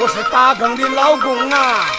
我是打工的老公啊。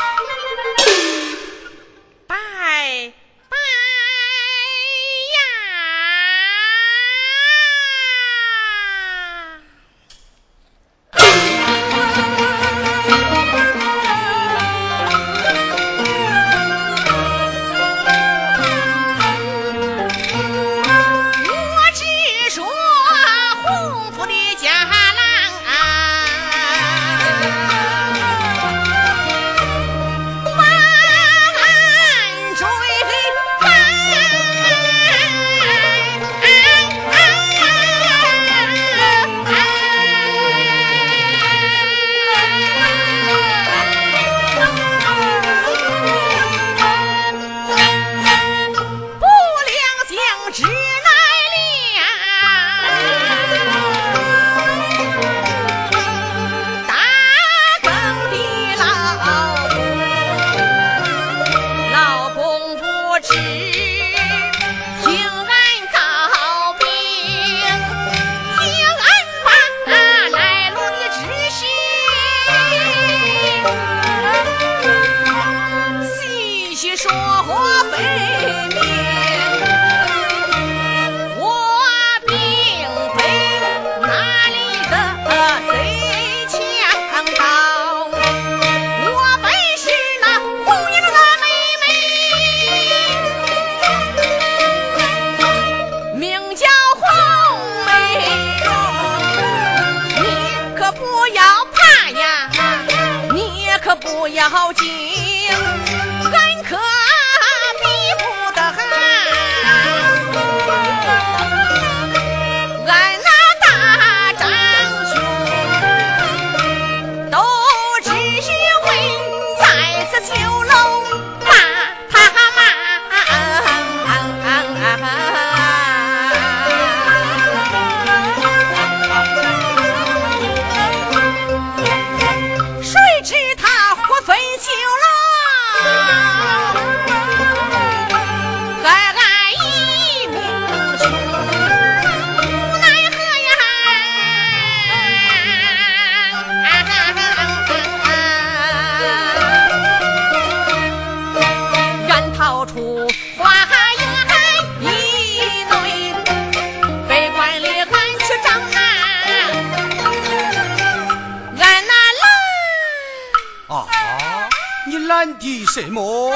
你拦的什么？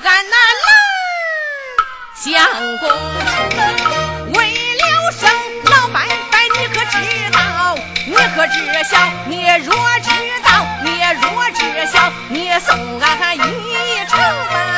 俺那拦相公，为了生老白白，你可知道？你可知晓？你若知道，你若知晓，你送俺一程。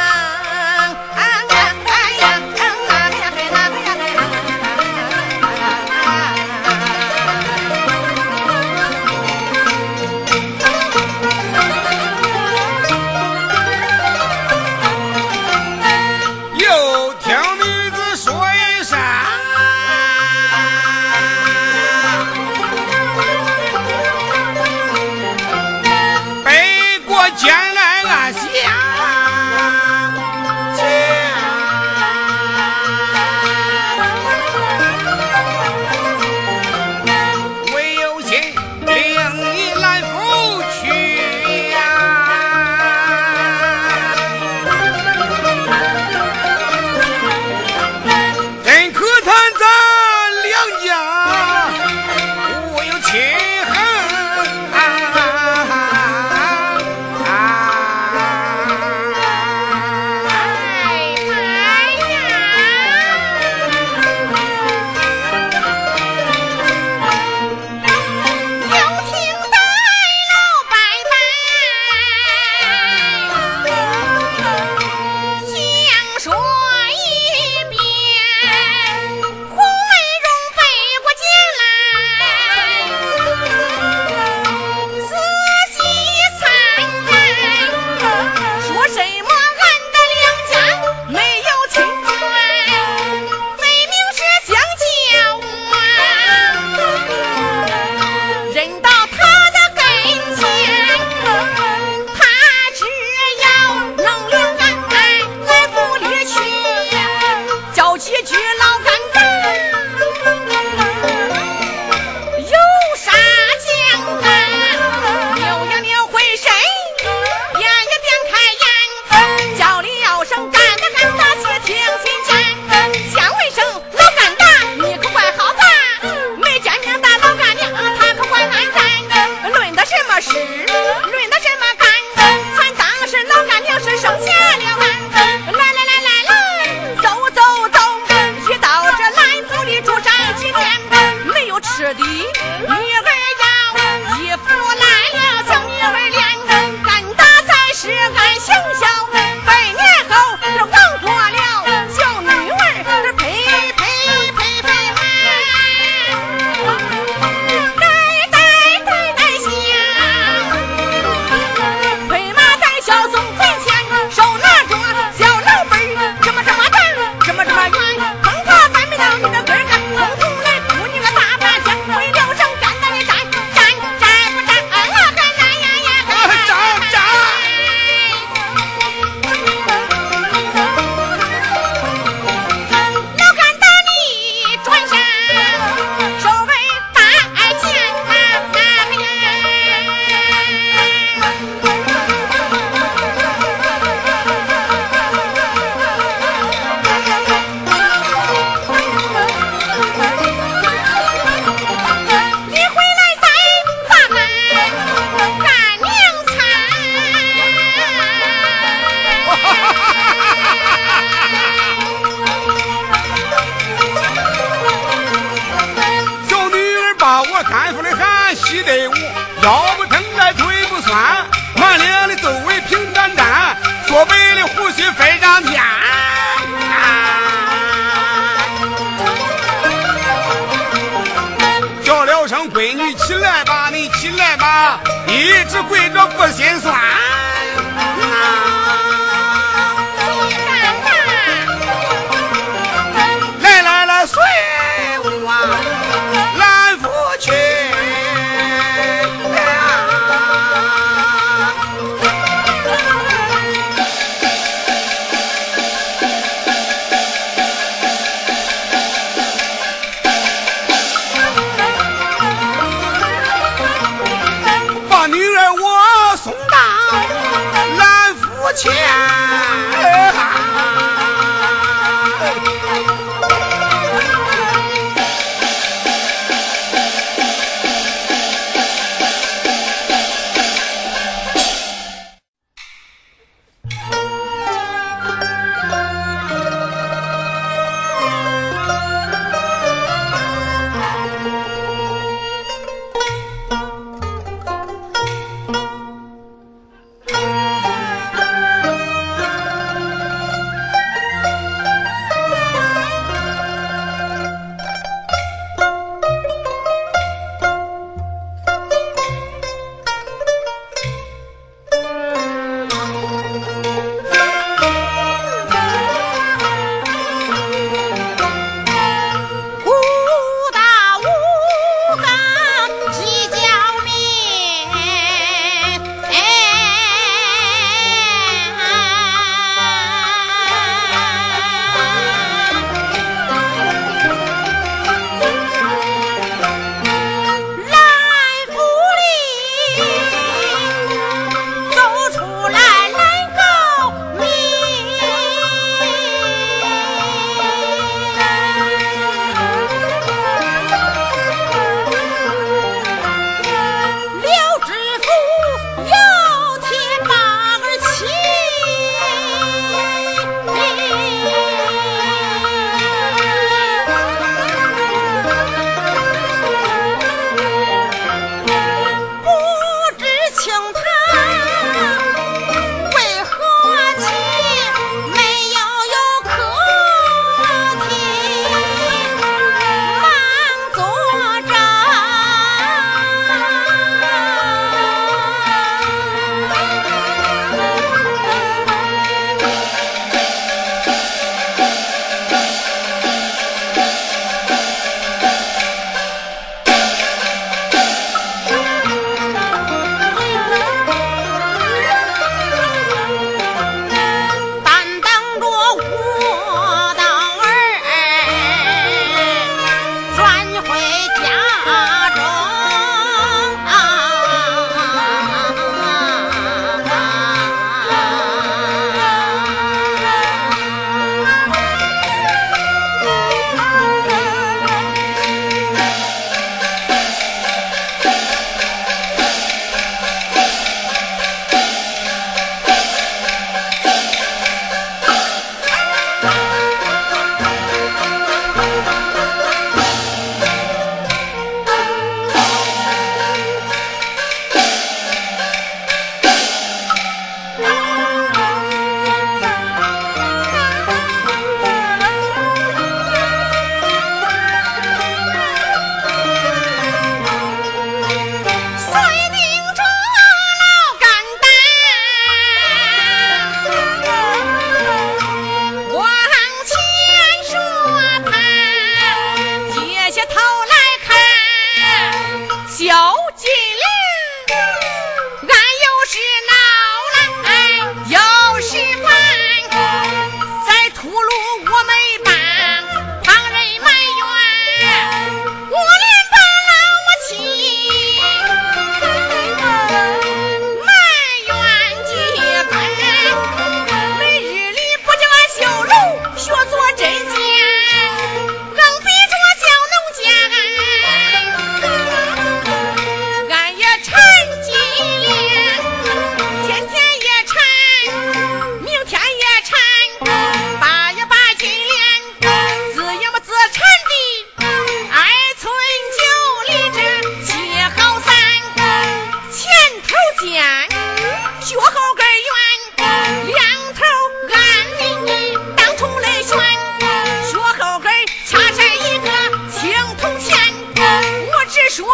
说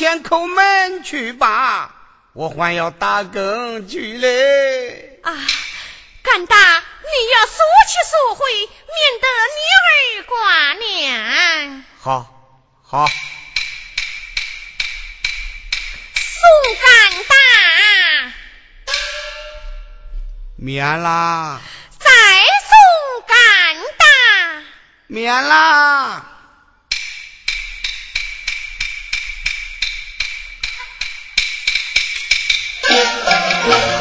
前叩门去吧，我还要打更去嘞。啊，干大，你要速去速回，免得女儿挂念。好，好。宋干大，免啦。再送干大，免啦。我有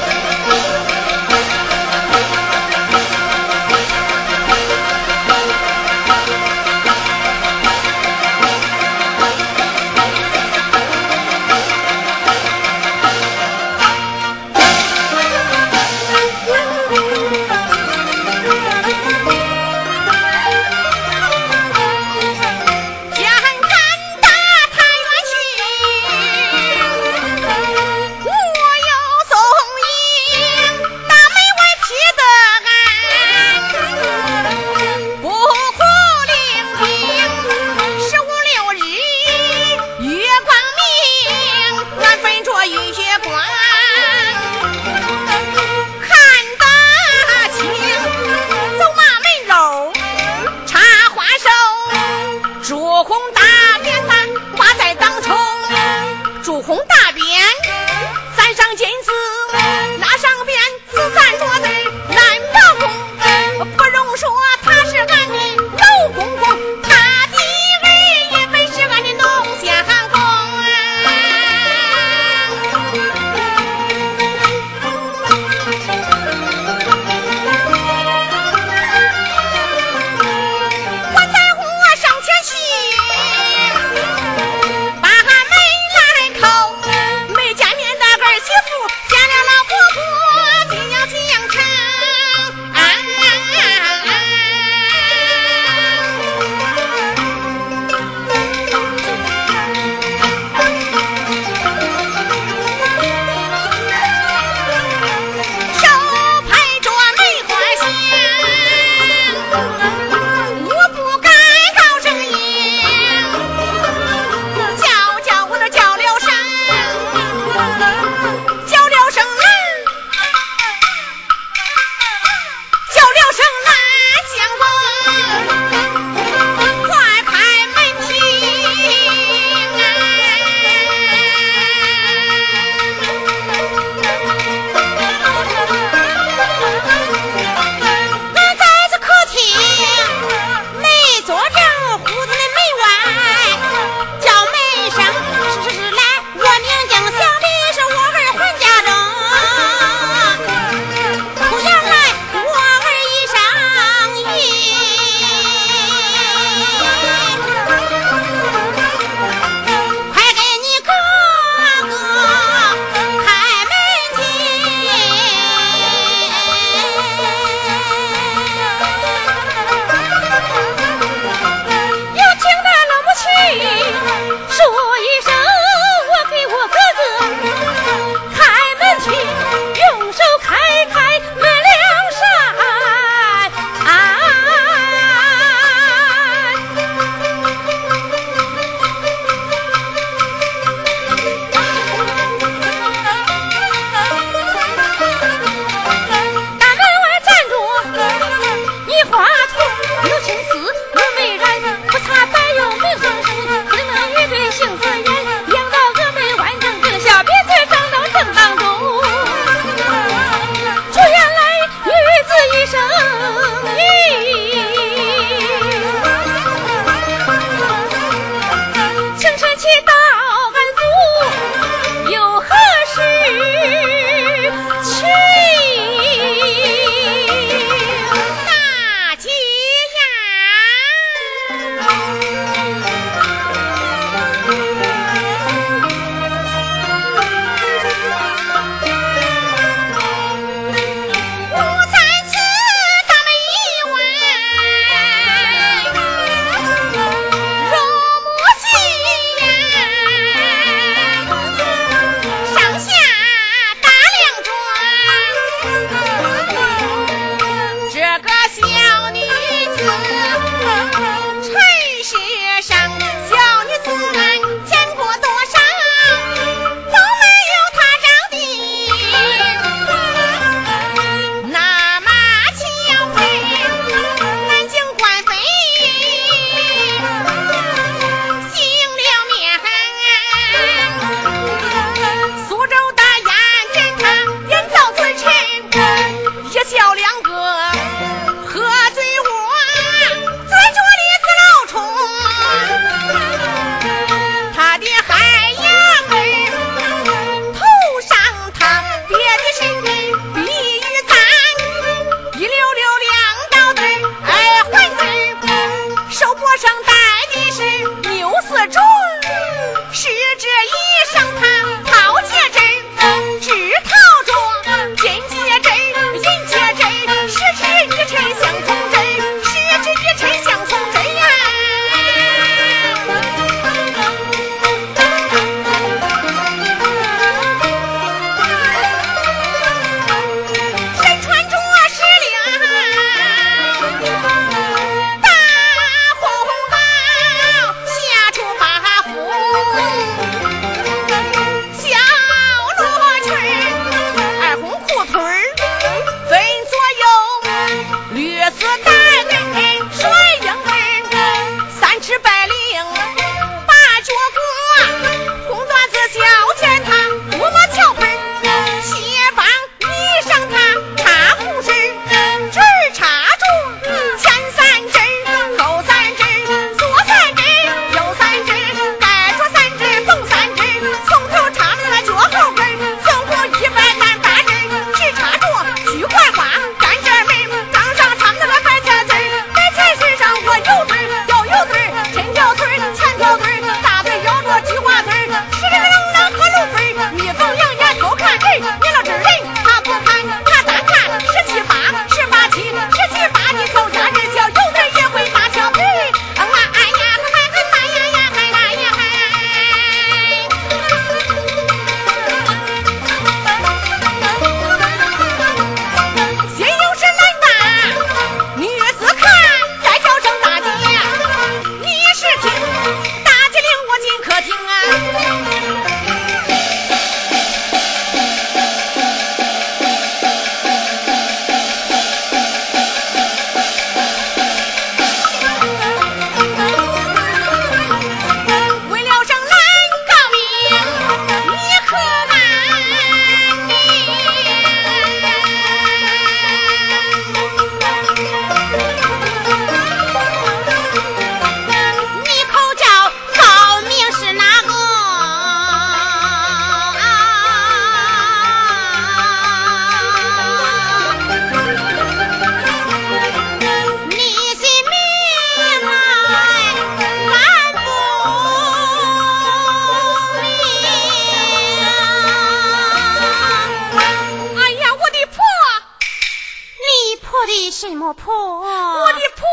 什么破？我的破，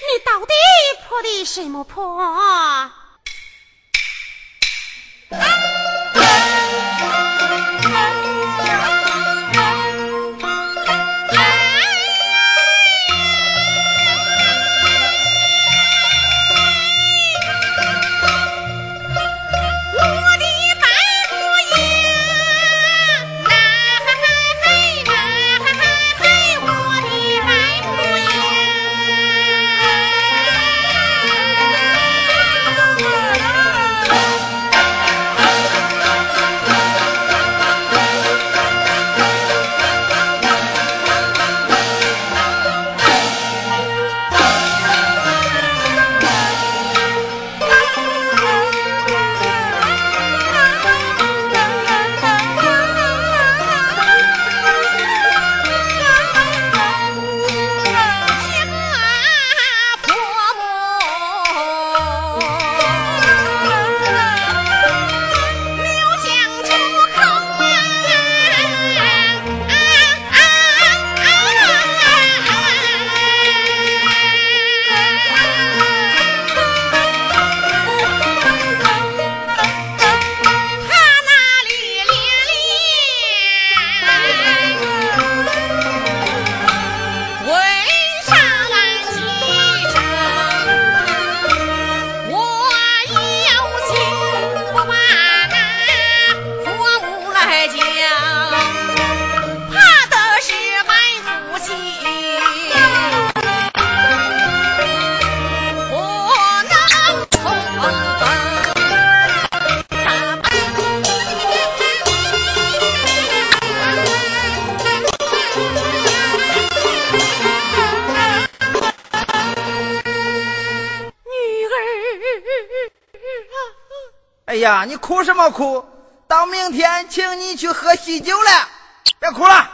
你到底破的什么破？呀，你哭什么哭？到明天请你去喝喜酒了，别哭了。